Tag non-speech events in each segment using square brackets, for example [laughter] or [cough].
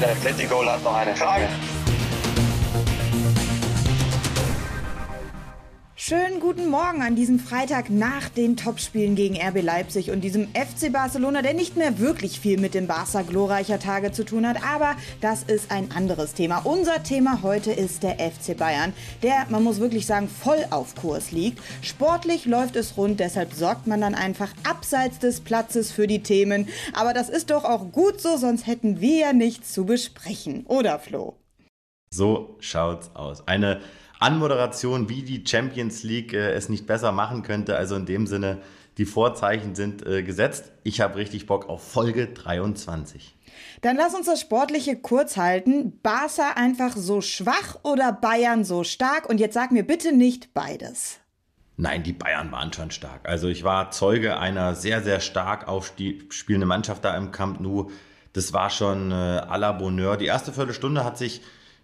Der Atletico hat noch eine Frage. Schönen guten Morgen an diesem Freitag nach den Topspielen gegen RB Leipzig und diesem FC Barcelona, der nicht mehr wirklich viel mit dem Barca glorreicher Tage zu tun hat, aber das ist ein anderes Thema. Unser Thema heute ist der FC Bayern, der, man muss wirklich sagen, voll auf Kurs liegt. Sportlich läuft es rund, deshalb sorgt man dann einfach abseits des Platzes für die Themen. Aber das ist doch auch gut so, sonst hätten wir ja nichts zu besprechen, oder Flo? So schaut's aus. Eine Anmoderation, wie die Champions League äh, es nicht besser machen könnte. Also in dem Sinne, die Vorzeichen sind äh, gesetzt. Ich habe richtig Bock auf Folge 23. Dann lass uns das Sportliche kurz halten. Barca einfach so schwach oder Bayern so stark? Und jetzt sag mir bitte nicht beides. Nein, die Bayern waren schon stark. Also ich war Zeuge einer sehr, sehr stark aufspielenden Mannschaft da im Camp Nou. Das war schon äh, à la Bonheur. Die erste Viertelstunde hat sich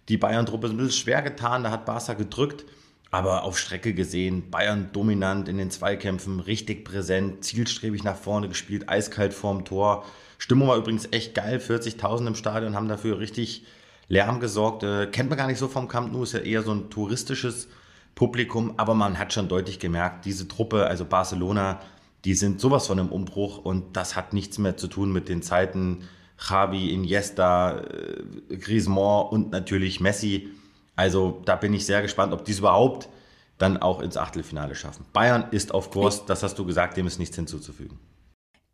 die Bayern-Truppe ein bisschen schwer getan, da hat Barca gedrückt. Aber auf Strecke gesehen, Bayern dominant in den Zweikämpfen, richtig präsent, zielstrebig nach vorne gespielt, eiskalt vorm Tor. Stimmung war übrigens echt geil, 40.000 im Stadion haben dafür richtig Lärm gesorgt. Äh, kennt man gar nicht so vom Camp Nou, ist ja eher so ein touristisches Publikum, aber man hat schon deutlich gemerkt, diese Truppe, also Barcelona, die sind sowas von einem Umbruch und das hat nichts mehr zu tun mit den Zeiten Javi, Iniesta, äh, Griezmann und natürlich Messi. Also da bin ich sehr gespannt, ob die es überhaupt dann auch ins Achtelfinale schaffen. Bayern ist auf Kurs, das hast du gesagt, dem ist nichts hinzuzufügen.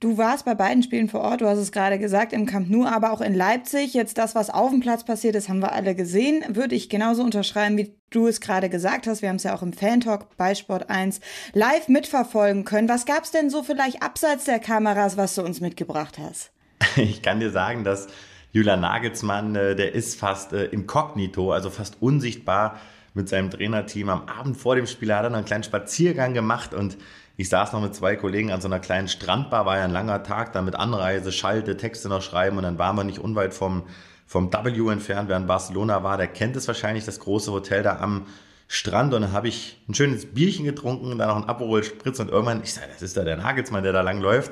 Du warst bei beiden Spielen vor Ort, du hast es gerade gesagt, im Camp Nou, aber auch in Leipzig. Jetzt das, was auf dem Platz passiert ist, haben wir alle gesehen. Würde ich genauso unterschreiben, wie du es gerade gesagt hast. Wir haben es ja auch im Fan-Talk bei Sport 1 live mitverfolgen können. Was gab es denn so vielleicht abseits der Kameras, was du uns mitgebracht hast? [laughs] Ich kann dir sagen, dass Julian Nagelsmann, äh, der ist fast äh, inkognito, also fast unsichtbar mit seinem Trainerteam. Am Abend vor dem Spiel hat er noch einen kleinen Spaziergang gemacht und ich saß noch mit zwei Kollegen an so einer kleinen Strandbar, war ja ein langer Tag, dann mit Anreise, Schalte, Texte noch schreiben und dann waren wir nicht unweit vom, vom W entfernt, wer in Barcelona war, der kennt es wahrscheinlich, das große Hotel da am Strand. Und dann habe ich ein schönes Bierchen getrunken, dann noch ein Aperol Spritz und irgendwann, ich sage, das ist da der Nagelsmann, der da lang läuft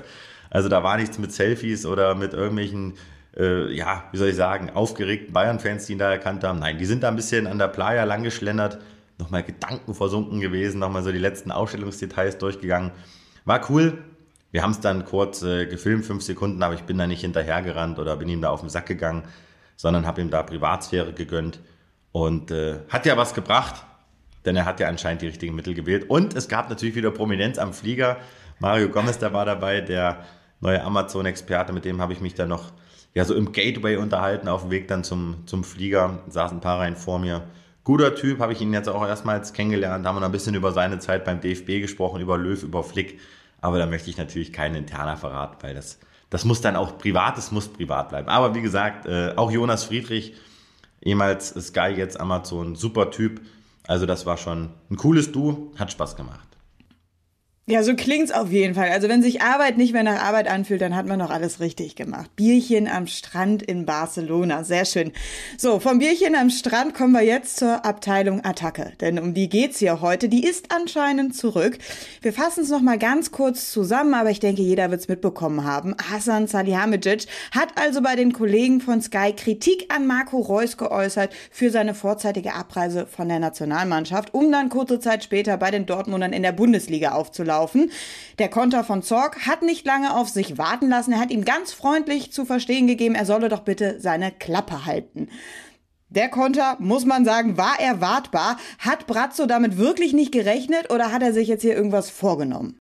also da war nichts mit Selfies oder mit irgendwelchen, äh, ja, wie soll ich sagen, aufgeregten Bayern-Fans, die ihn da erkannt haben. Nein, die sind da ein bisschen an der Playa langgeschlendert, nochmal Gedanken versunken gewesen, nochmal so die letzten Ausstellungsdetails durchgegangen. War cool. Wir haben es dann kurz äh, gefilmt, fünf Sekunden, aber ich bin da nicht hinterhergerannt oder bin ihm da auf den Sack gegangen, sondern habe ihm da Privatsphäre gegönnt. Und äh, hat ja was gebracht, denn er hat ja anscheinend die richtigen Mittel gewählt. Und es gab natürlich wieder Prominenz am Flieger. Mario Gomez, der war dabei, der neuer Amazon-Experte, mit dem habe ich mich dann noch ja, so im Gateway unterhalten, auf dem Weg dann zum, zum Flieger, saßen ein paar Reihen vor mir. Guter Typ, habe ich ihn jetzt auch erstmals kennengelernt, haben wir ein bisschen über seine Zeit beim DFB gesprochen, über Löw, über Flick, aber da möchte ich natürlich keinen interner Verrat, weil das, das muss dann auch privat, das muss privat bleiben. Aber wie gesagt, äh, auch Jonas Friedrich, ehemals Sky, jetzt Amazon, super Typ, also das war schon ein cooles Du, hat Spaß gemacht. Ja, so klingt's auf jeden Fall. Also wenn sich Arbeit nicht mehr nach Arbeit anfühlt, dann hat man noch alles richtig gemacht. Bierchen am Strand in Barcelona, sehr schön. So, vom Bierchen am Strand kommen wir jetzt zur Abteilung Attacke, denn um die geht's hier heute. Die ist anscheinend zurück. Wir fassen es noch mal ganz kurz zusammen, aber ich denke, jeder wird's mitbekommen haben. Hasan Salihamidzic hat also bei den Kollegen von Sky Kritik an Marco Reus geäußert für seine vorzeitige Abreise von der Nationalmannschaft, um dann kurze Zeit später bei den Dortmundern in der Bundesliga aufzulaufen gelaufen. Der Konter von Zorg hat nicht lange auf sich warten lassen. Er hat ihm ganz freundlich zu verstehen gegeben, er solle doch bitte seine Klappe halten. Der Konter, muss man sagen, war erwartbar. Hat Brazzo damit wirklich nicht gerechnet oder hat er sich jetzt hier irgendwas vorgenommen?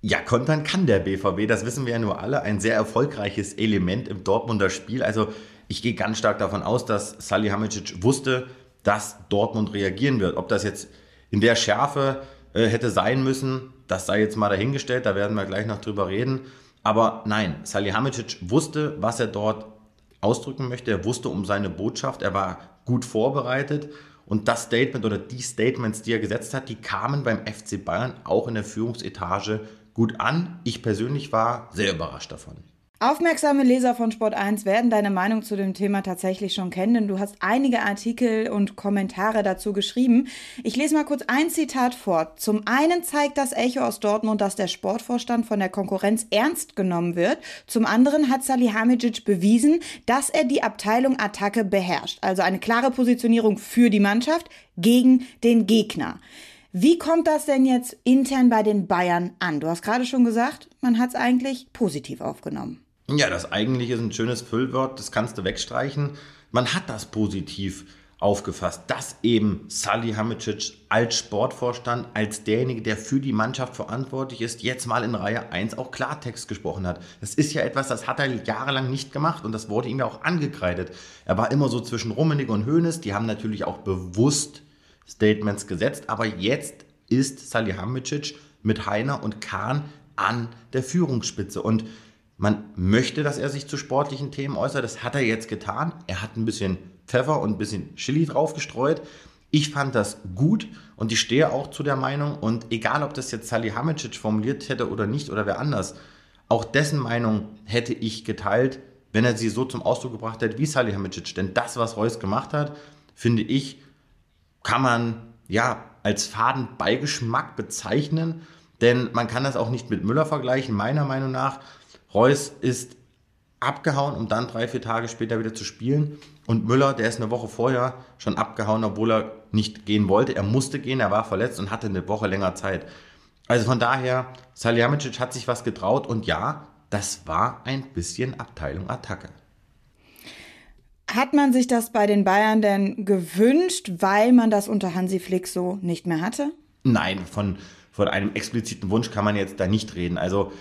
Ja, kontern kann der BVB, das wissen wir ja nur alle. Ein sehr erfolgreiches Element im Dortmunder Spiel. Also ich gehe ganz stark davon aus, dass Salihamidzic wusste, dass Dortmund reagieren wird. Ob das jetzt in der Schärfe äh, hätte sein müssen, das sei jetzt mal dahingestellt, da werden wir gleich noch drüber reden. Aber nein, Salihamidzic wusste, was er dort ausdrücken möchte. Er wusste um seine Botschaft, er war gut vorbereitet. Und das Statement oder die Statements, die er gesetzt hat, die kamen beim FC Bayern auch in der Führungsetage gut an. Ich persönlich war sehr überrascht davon. Aufmerksame Leser von Sport 1 werden deine Meinung zu dem Thema tatsächlich schon kennen, denn du hast einige Artikel und Kommentare dazu geschrieben. Ich lese mal kurz ein Zitat vor. Zum einen zeigt das Echo aus Dortmund, dass der Sportvorstand von der Konkurrenz ernst genommen wird. Zum anderen hat Salihamidzic bewiesen, dass er die Abteilung Attacke beherrscht. Also eine klare Positionierung für die Mannschaft gegen den Gegner. Wie kommt das denn jetzt intern bei den Bayern an? Du hast gerade schon gesagt, man hat es eigentlich positiv aufgenommen. Ja, das eigentlich ist ein schönes Füllwort, das kannst du wegstreichen. Man hat das positiv aufgefasst, dass eben Sally Hamicic als Sportvorstand, als derjenige, der für die Mannschaft verantwortlich ist, jetzt mal in Reihe 1 auch Klartext gesprochen hat. Das ist ja etwas, das hat er jahrelang nicht gemacht und das wurde ihm ja auch angekreidet. Er war immer so zwischen Rummenigge und Hoeneß, die haben natürlich auch bewusst Statements gesetzt, aber jetzt ist Salihamidzic mit Heiner und Kahn an der Führungsspitze und man möchte, dass er sich zu sportlichen Themen äußert. Das hat er jetzt getan. Er hat ein bisschen Pfeffer und ein bisschen Chili draufgestreut. Ich fand das gut und ich stehe auch zu der Meinung. Und egal, ob das jetzt Salihamidzic formuliert hätte oder nicht oder wer anders, auch dessen Meinung hätte ich geteilt, wenn er sie so zum Ausdruck gebracht hätte wie Salihamidzic. Denn das, was Reus gemacht hat, finde ich, kann man ja als Fadenbeigeschmack bezeichnen. Denn man kann das auch nicht mit Müller vergleichen, meiner Meinung nach. Reus ist abgehauen, um dann drei, vier Tage später wieder zu spielen. Und Müller, der ist eine Woche vorher schon abgehauen, obwohl er nicht gehen wollte. Er musste gehen, er war verletzt und hatte eine Woche länger Zeit. Also von daher, Salihamidzic hat sich was getraut und ja, das war ein bisschen Abteilung Attacke. Hat man sich das bei den Bayern denn gewünscht, weil man das unter Hansi Flick so nicht mehr hatte? Nein, von, von einem expliziten Wunsch kann man jetzt da nicht reden. Also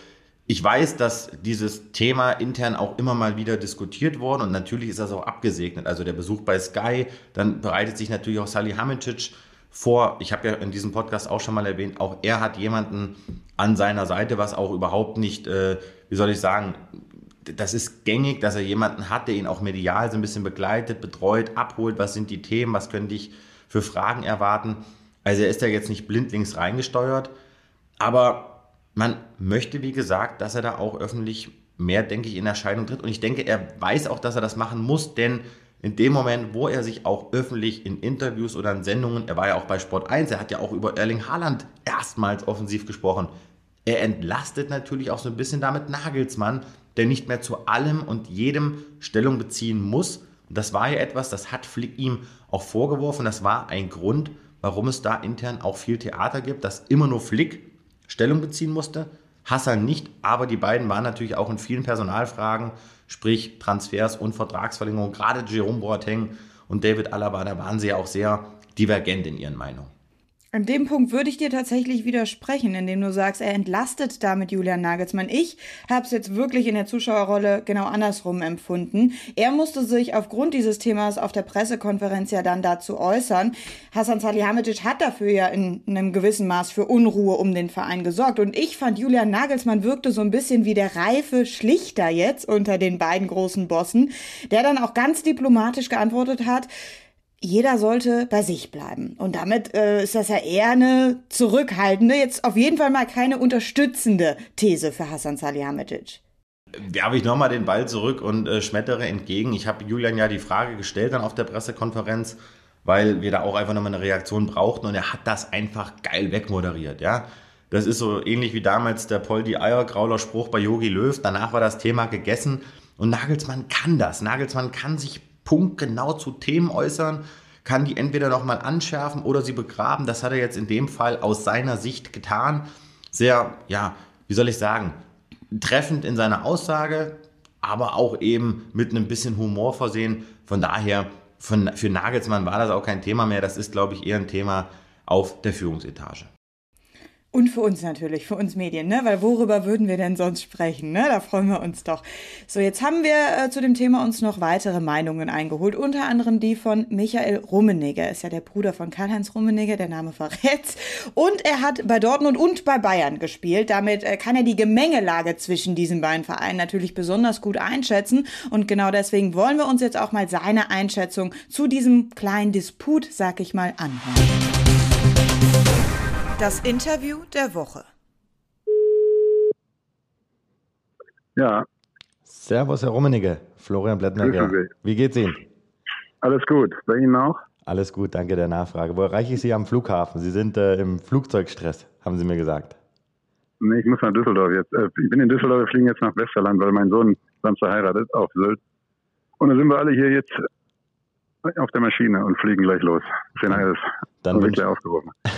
ich weiß, dass dieses Thema intern auch immer mal wieder diskutiert wurde und natürlich ist das auch abgesegnet. Also der Besuch bei Sky, dann bereitet sich natürlich auch Sally Hamicic vor. Ich habe ja in diesem Podcast auch schon mal erwähnt, auch er hat jemanden an seiner Seite, was auch überhaupt nicht, äh, wie soll ich sagen, das ist gängig, dass er jemanden hat, der ihn auch medial so ein bisschen begleitet, betreut, abholt. Was sind die Themen? Was könnte ich für Fragen erwarten? Also er ist ja jetzt nicht blindlings reingesteuert, aber man möchte, wie gesagt, dass er da auch öffentlich mehr, denke ich, in Erscheinung tritt. Und ich denke, er weiß auch, dass er das machen muss, denn in dem Moment, wo er sich auch öffentlich in Interviews oder in Sendungen, er war ja auch bei Sport 1, er hat ja auch über Erling Haaland erstmals offensiv gesprochen. Er entlastet natürlich auch so ein bisschen damit Nagelsmann, der nicht mehr zu allem und jedem Stellung beziehen muss. Und das war ja etwas, das hat Flick ihm auch vorgeworfen. Das war ein Grund, warum es da intern auch viel Theater gibt, dass immer nur Flick Stellung beziehen musste. Hassan nicht, aber die beiden waren natürlich auch in vielen Personalfragen, sprich Transfers und Vertragsverlängerung, gerade Jerome Boateng und David Alaba, da waren sie ja auch sehr divergent in ihren Meinungen. An dem Punkt würde ich dir tatsächlich widersprechen, indem du sagst, er entlastet damit Julian Nagelsmann. Ich habe es jetzt wirklich in der Zuschauerrolle genau andersrum empfunden. Er musste sich aufgrund dieses Themas auf der Pressekonferenz ja dann dazu äußern. Hasan Salihamidzic hat dafür ja in einem gewissen Maß für Unruhe um den Verein gesorgt. Und ich fand, Julian Nagelsmann wirkte so ein bisschen wie der reife Schlichter jetzt unter den beiden großen Bossen, der dann auch ganz diplomatisch geantwortet hat, jeder sollte bei sich bleiben. Und damit äh, ist das ja eher eine zurückhaltende, jetzt auf jeden Fall mal keine unterstützende These für Hassan Salihamidzic. Werfe ich nochmal den Ball zurück und äh, schmettere entgegen. Ich habe Julian ja die Frage gestellt dann auf der Pressekonferenz, weil wir da auch einfach nochmal eine Reaktion brauchten und er hat das einfach geil wegmoderiert, ja. Das ist so ähnlich wie damals der Poldi Eiergrauler Spruch bei Yogi Löw. Danach war das Thema gegessen und Nagelsmann kann das. Nagelsmann kann sich punktgenau zu Themen äußern, kann die entweder nochmal anschärfen oder sie begraben. Das hat er jetzt in dem Fall aus seiner Sicht getan. Sehr, ja, wie soll ich sagen, treffend in seiner Aussage, aber auch eben mit einem bisschen Humor versehen. Von daher, von, für Nagelsmann war das auch kein Thema mehr. Das ist, glaube ich, eher ein Thema auf der Führungsetage. Und für uns natürlich, für uns Medien, ne? Weil worüber würden wir denn sonst sprechen, ne? Da freuen wir uns doch. So, jetzt haben wir äh, zu dem Thema uns noch weitere Meinungen eingeholt, unter anderem die von Michael Rummenigge. Ist ja der Bruder von Karl-Heinz Rummenigge, der Name verrät. Und er hat bei Dortmund und bei Bayern gespielt. Damit äh, kann er die Gemengelage zwischen diesen beiden Vereinen natürlich besonders gut einschätzen. Und genau deswegen wollen wir uns jetzt auch mal seine Einschätzung zu diesem kleinen Disput, sag ich mal, anhören. Das Interview der Woche. Ja. Servus, Herr Rummenigge. Florian Blettner. Wie geht's Ihnen? Alles gut. Bei Ihnen auch? Alles gut, danke der Nachfrage. Wo erreiche ich Sie am Flughafen? Sie sind äh, im Flugzeugstress, haben Sie mir gesagt. Nee, ich muss nach Düsseldorf jetzt. Äh, ich bin in Düsseldorf, wir fliegen jetzt nach Westerland, weil mein Sohn Samstag heiratet auf Sylt. Und dann sind wir alle hier jetzt auf der Maschine und fliegen gleich los. Schön alles. Dann, wünsch,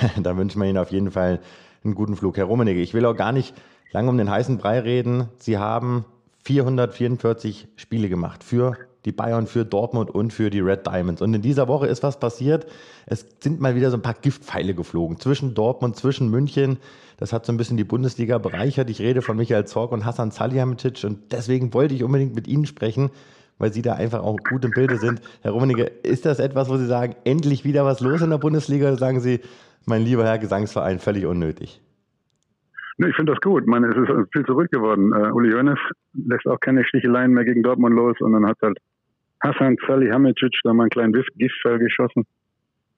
[laughs] dann wünschen wir Ihnen auf jeden Fall einen guten Flug. Herr Rummenigge, ich will auch gar nicht lange um den heißen Brei reden. Sie haben 444 Spiele gemacht für die Bayern, für Dortmund und für die Red Diamonds. Und in dieser Woche ist was passiert. Es sind mal wieder so ein paar Giftpfeile geflogen zwischen Dortmund, zwischen München. Das hat so ein bisschen die Bundesliga bereichert. Ich rede von Michael Zorg und Hassan Salihamidzic und deswegen wollte ich unbedingt mit Ihnen sprechen, weil Sie da einfach auch gut im Bilde sind. Herr Rummenigge, ist das etwas, wo Sie sagen, endlich wieder was los in der Bundesliga oder sagen Sie, mein lieber Herr Gesangsverein, völlig unnötig? Ich finde das gut. Ich meine, es ist viel zurück geworden. Uh, Uli Hoeneß lässt auch keine Sticheleien mehr gegen Dortmund los und dann hat halt Hassan Salihamidzic da mal einen kleinen Giftfall geschossen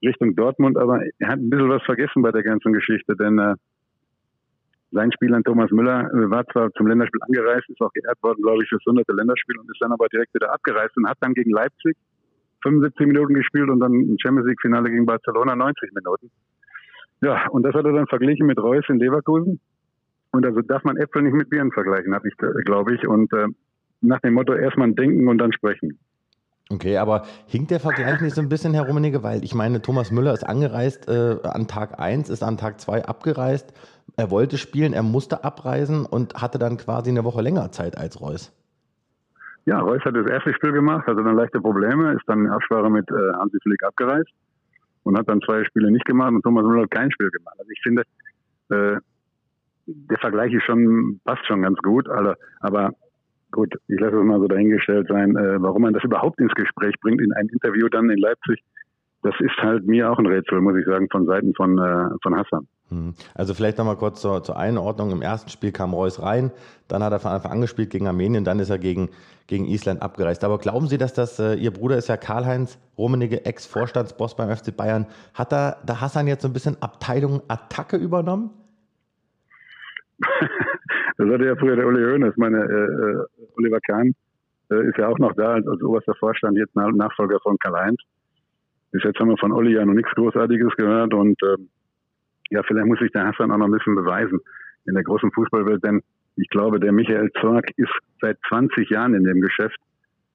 Richtung Dortmund, aber er hat ein bisschen was vergessen bei der ganzen Geschichte, denn äh, sein Spieler Thomas Müller äh, war zwar zum Länderspiel angereist, ist auch geehrt worden, glaube ich, fürs 100. Länderspiel und ist dann aber direkt wieder abgereist und hat dann gegen Leipzig 75 Minuten gespielt und dann im Champions League Finale gegen Barcelona 90 Minuten. Ja, und das hat er dann verglichen mit Reus in Leverkusen. Und also darf man Äpfel nicht mit Bieren vergleichen, habe ich, glaube ich. Und äh, nach dem Motto erstmal denken und dann sprechen. Okay, aber hinkt der Vergleich nicht so ein bisschen, Herr Rummenigge? Weil ich meine, Thomas Müller ist angereist äh, an Tag 1, ist an Tag 2 abgereist. Er wollte spielen, er musste abreisen und hatte dann quasi eine Woche länger Zeit als Reus. Ja, Reus hat das erste Spiel gemacht, hatte dann leichte Probleme, ist dann in Absprache mit äh, Hansi Flick abgereist und hat dann zwei Spiele nicht gemacht und Thomas Müller hat kein Spiel gemacht. Also ich finde, äh, der Vergleich ist schon, passt schon ganz gut, aber, aber gut, ich lasse es mal so dahingestellt sein, äh, warum man das überhaupt ins Gespräch bringt in einem Interview dann in Leipzig, das ist halt mir auch ein Rätsel, muss ich sagen, von Seiten von, äh, von Hassan. Hm. Also vielleicht nochmal kurz zur, zur, Einordnung. Im ersten Spiel kam Reus rein, dann hat er von Anfang an gespielt gegen Armenien, dann ist er gegen, gegen Island abgereist. Aber glauben Sie, dass das, äh, Ihr Bruder ist ja Karl-Heinz Rummenigge, Ex-Vorstandsboss beim FC Bayern, hat da, da Hassan jetzt so ein bisschen Abteilung Attacke übernommen? [laughs] das hatte ja früher der Uli Hoeneß. Meine, äh, äh, Oliver Kahn äh, ist ja auch noch da als, als oberster Vorstand, jetzt Nachfolger von Karl-Heinz. Bis jetzt haben wir von Olli ja noch nichts Großartiges gehört und ähm, ja, vielleicht muss sich der Hassan auch noch ein bisschen beweisen in der großen Fußballwelt, denn ich glaube, der Michael Zorg ist seit 20 Jahren in dem Geschäft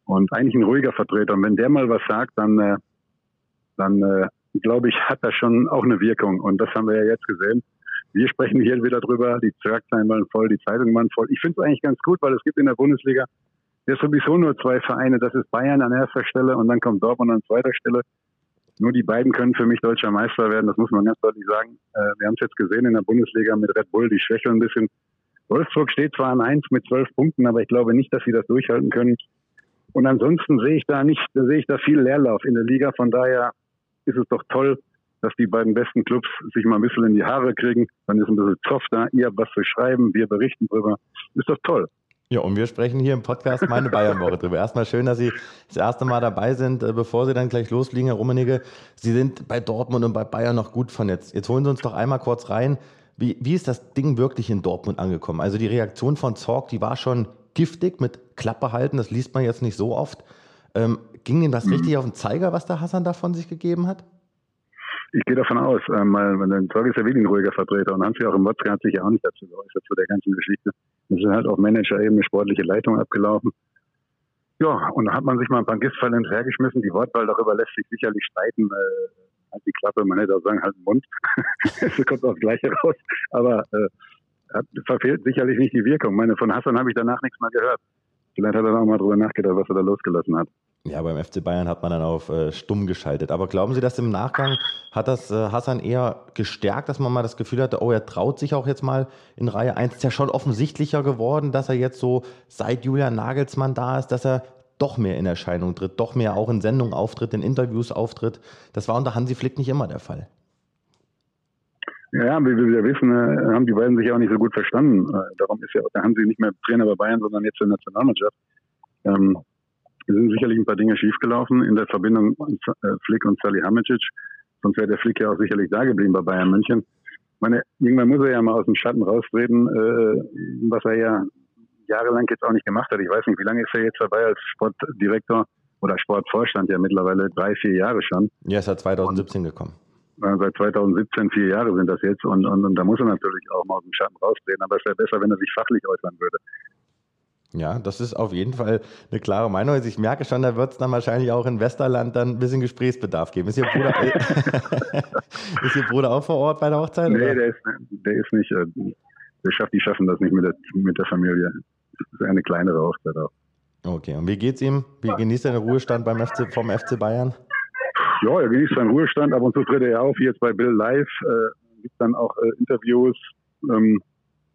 und eigentlich ein ruhiger Vertreter. Und wenn der mal was sagt, dann, äh, dann äh, glaube ich, hat das schon auch eine Wirkung. Und das haben wir ja jetzt gesehen. Wir sprechen hier wieder drüber, die Schlagzeilen waren voll, die Zeitungen waren voll. Ich finde es eigentlich ganz gut, weil es gibt in der Bundesliga ja sowieso nur zwei Vereine. Das ist Bayern an erster Stelle und dann kommt Dortmund an zweiter Stelle. Nur die beiden können für mich deutscher Meister werden, das muss man ganz deutlich sagen. Äh, wir haben es jetzt gesehen in der Bundesliga mit Red Bull, die schwächeln ein bisschen. Wolfsburg steht zwar an eins mit zwölf Punkten, aber ich glaube nicht, dass sie das durchhalten können. Und ansonsten sehe ich da nicht, sehe ich da viel Leerlauf in der Liga. Von daher ist es doch toll, dass die beiden besten Clubs sich mal ein bisschen in die Haare kriegen. Dann ist ein bisschen Zoff da. Ihr habt was zu schreiben, wir berichten drüber. Ist doch toll. Ja, und wir sprechen hier im Podcast meine Bayernwoche drüber. [laughs] Erstmal schön, dass Sie das erste Mal dabei sind, äh, bevor Sie dann gleich losfliegen, Herr Rummenigge. Sie sind bei Dortmund und bei Bayern noch gut vernetzt. Jetzt holen Sie uns doch einmal kurz rein. Wie, wie ist das Ding wirklich in Dortmund angekommen? Also die Reaktion von Zorg, die war schon giftig mit Klappe halten. Das liest man jetzt nicht so oft. Ähm, ging Ihnen das mhm. richtig auf den Zeiger, was der Hassan da von sich gegeben hat? Ich gehe davon aus, ähm, weil der Zorg ist ja wirklich ein ruhiger Vertreter und Hansi auch im Watzke hat sich ja auch nicht dazu geäußert zu der ganzen Geschichte. Es ist halt auf Manager-Ebene sportliche Leitung abgelaufen. Ja, und da hat man sich mal ein paar Giftfälle hinterhergeschmissen. Die Wortwahl darüber lässt sich sicherlich streiten. Äh, halt die Klappe, man hätte auch sagen, halt den Mund. [laughs] Es kommt auch Gleiche raus. Aber äh, hat, verfehlt sicherlich nicht die Wirkung. Meine, von Hassan habe ich danach nichts mehr gehört. Vielleicht hat er auch mal drüber nachgedacht, was er da losgelassen hat. Ja, beim FC Bayern hat man dann auf äh, stumm geschaltet. Aber glauben Sie, dass im Nachgang hat das äh, Hassan eher gestärkt, dass man mal das Gefühl hatte, oh, er traut sich auch jetzt mal in Reihe 1. Ist ja schon offensichtlicher geworden, dass er jetzt so seit Julian Nagelsmann da ist, dass er doch mehr in Erscheinung tritt, doch mehr auch in Sendungen auftritt, in Interviews auftritt. Das war unter Hansi Flick nicht immer der Fall. Ja, wie wir wissen, äh, haben die beiden sich auch nicht so gut verstanden. Äh, darum ist ja auch der Hansi nicht mehr Trainer bei Bayern, sondern jetzt in der Nationalmannschaft. Ähm, es sind sicherlich ein paar Dinge schiefgelaufen in der Verbindung äh, Flick und Sally Hamicic. Sonst wäre der Flick ja auch sicherlich da geblieben bei Bayern München. Ich meine, irgendwann muss er ja mal aus dem Schatten raustreten, äh, was er ja jahrelang jetzt auch nicht gemacht hat. Ich weiß nicht, wie lange ist er jetzt dabei als Sportdirektor oder Sportvorstand ja mittlerweile drei, vier Jahre schon. Ja, ist seit 2017 gekommen. Seit 2017 vier Jahre sind das jetzt und, und, und da muss er natürlich auch mal aus dem Schatten rausdrehen. Aber es wäre besser, wenn er sich fachlich äußern würde. Ja, das ist auf jeden Fall eine klare Meinung. Also ich merke schon, da wird es dann wahrscheinlich auch in Westerland dann ein bisschen Gesprächsbedarf geben. Ist Ihr Bruder, [laughs] [laughs] ist Ihr Bruder auch vor Ort bei der Hochzeit? Nee, der ist, der ist nicht, äh, der schafft, die schaffen das nicht mit der, mit der Familie. Das ist eine kleinere Hochzeit auch. Okay, und wie geht's ihm? Wie genießt er den Ruhestand beim FC, vom FC Bayern? Ja, er genießt seinen Ruhestand. Ab und zu tritt er auf, jetzt bei Bill Live. Äh, gibt dann auch äh, Interviews. Ähm,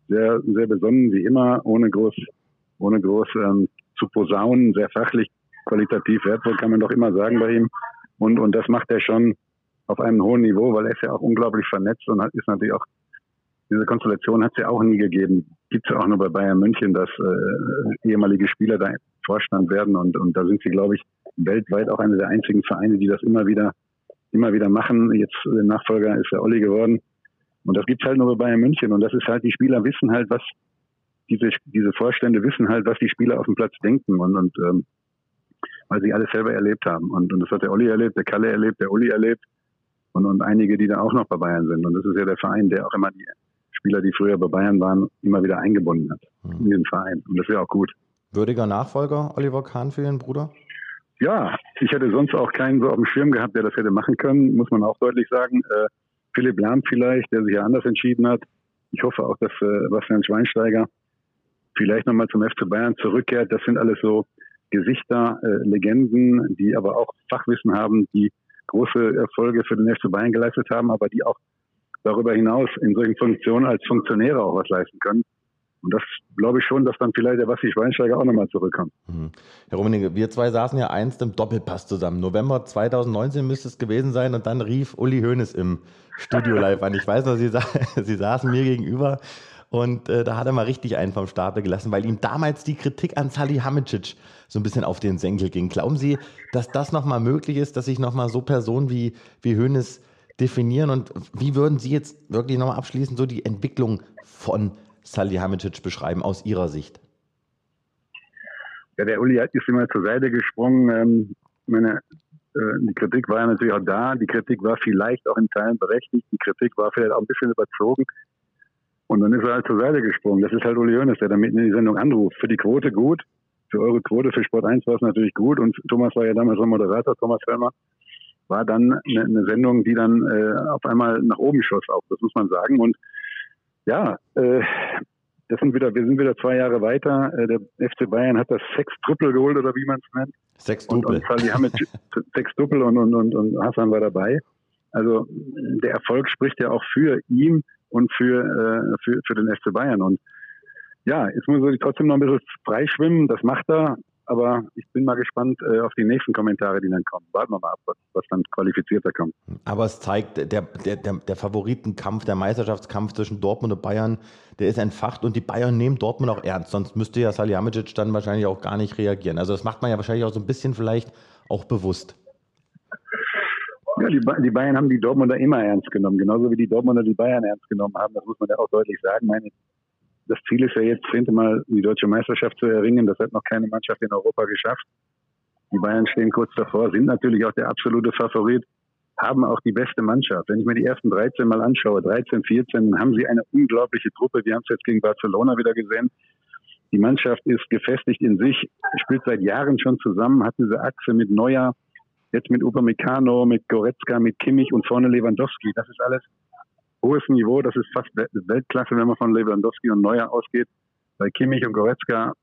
sehr, sehr besonnen, wie immer, ohne groß ohne groß ähm, zu posaunen, sehr fachlich, qualitativ wertvoll, kann man doch immer sagen bei ihm. Und, und das macht er schon auf einem hohen Niveau, weil er ist ja auch unglaublich vernetzt und hat, ist natürlich auch, diese Konstellation hat es ja auch nie gegeben. Gibt es ja auch nur bei Bayern München, dass äh, ehemalige Spieler da Vorstand werden und, und da sind sie, glaube ich, weltweit auch eine der einzigen Vereine, die das immer wieder, immer wieder machen. Jetzt der Nachfolger ist der Olli geworden. Und das gibt's halt nur bei Bayern München. Und das ist halt, die Spieler wissen halt, was, diese, diese Vorstände wissen halt, was die Spieler auf dem Platz denken und, und ähm, weil sie alles selber erlebt haben. Und, und das hat der Olli erlebt, der Kalle erlebt, der Uli erlebt und, und einige, die da auch noch bei Bayern sind. Und das ist ja der Verein, der auch immer die Spieler, die früher bei Bayern waren, immer wieder eingebunden hat mhm. in den Verein. Und das wäre auch gut. Würdiger Nachfolger Oliver Kahn für Ihren Bruder? Ja, ich hätte sonst auch keinen so auf dem Schirm gehabt, der das hätte machen können, muss man auch deutlich sagen. Äh, Philipp Lahm vielleicht, der sich ja anders entschieden hat. Ich hoffe auch, dass äh, Bastian Schweinsteiger vielleicht nochmal zum FC Bayern zurückkehrt. Das sind alles so Gesichter, äh, Legenden, die aber auch Fachwissen haben, die große Erfolge für den FC Bayern geleistet haben, aber die auch darüber hinaus in solchen Funktionen als Funktionäre auch was leisten können. Und das glaube ich schon, dass dann vielleicht der Basti Schweinsteiger auch nochmal zurückkommt. Mhm. Herr Rummenigge, wir zwei saßen ja einst im Doppelpass zusammen. November 2019 müsste es gewesen sein und dann rief Uli Hoeneß im Studio live an. Ich weiß noch, Sie, sa [laughs] Sie saßen mir gegenüber und äh, da hat er mal richtig einen vom Stapel gelassen, weil ihm damals die Kritik an Salihamidzic so ein bisschen auf den Senkel ging. Glauben Sie, dass das nochmal möglich ist, dass sich nochmal so Personen wie, wie Hoeneß definieren? Und wie würden Sie jetzt wirklich nochmal abschließend so die Entwicklung von Salihamidzic beschreiben aus Ihrer Sicht? Ja, der Uli ist immer zur Seite gesprungen. Ähm, meine, äh, die Kritik war ja natürlich auch da. Die Kritik war vielleicht auch in Teilen berechtigt. Die Kritik war vielleicht auch ein bisschen überzogen. Und dann ist er halt zur Seite gesprungen. Das ist halt Uli Hoeneß, der da mitten in die Sendung anruft. Für die Quote gut, für eure Quote, für Sport 1 war es natürlich gut. Und Thomas war ja damals der Moderator, Thomas Helmer. War dann eine, eine Sendung, die dann äh, auf einmal nach oben schoss auch, das muss man sagen. Und ja, äh, das sind wieder, wir sind wieder zwei Jahre weiter. Äh, der FC Bayern hat das Sechs-Triple geholt, oder wie man es nennt. Sechs Doppel. Und, und die haben mit [laughs] sechs Doppel und, und, und, und Hassan war dabei. Also der Erfolg spricht ja auch für ihn und für, äh, für, für den FC Bayern. Und ja, jetzt muss er trotzdem noch ein bisschen freischwimmen, das macht er. Aber ich bin mal gespannt äh, auf die nächsten Kommentare, die dann kommen. Warten wir mal ab, was, was dann qualifizierter kommt. Aber es zeigt, der, der, der, Favoritenkampf, der Meisterschaftskampf zwischen Dortmund und Bayern, der ist entfacht und die Bayern nehmen Dortmund auch ernst. Sonst müsste ja Salihamidzic dann wahrscheinlich auch gar nicht reagieren. Also das macht man ja wahrscheinlich auch so ein bisschen vielleicht auch bewusst. Ja, die, die Bayern haben die Dortmunder immer ernst genommen, genauso wie die Dortmunder die Bayern ernst genommen haben. Das muss man ja auch deutlich sagen. Meine, das Ziel ist ja jetzt, zehnte Mal die deutsche Meisterschaft zu erringen. Das hat noch keine Mannschaft in Europa geschafft. Die Bayern stehen kurz davor, sind natürlich auch der absolute Favorit, haben auch die beste Mannschaft. Wenn ich mir die ersten 13 mal anschaue, 13, 14, haben sie eine unglaubliche Truppe. Wir haben es jetzt gegen Barcelona wieder gesehen. Die Mannschaft ist gefestigt in sich, spielt seit Jahren schon zusammen, hat diese Achse mit Neuer, Jetzt mit Upamecano, mit Goretzka, mit Kimmich und vorne Lewandowski. Das ist alles hohes Niveau. Das ist fast Weltklasse, wenn man von Lewandowski und Neuer ausgeht. Bei Kimmich und Goretzka, [laughs]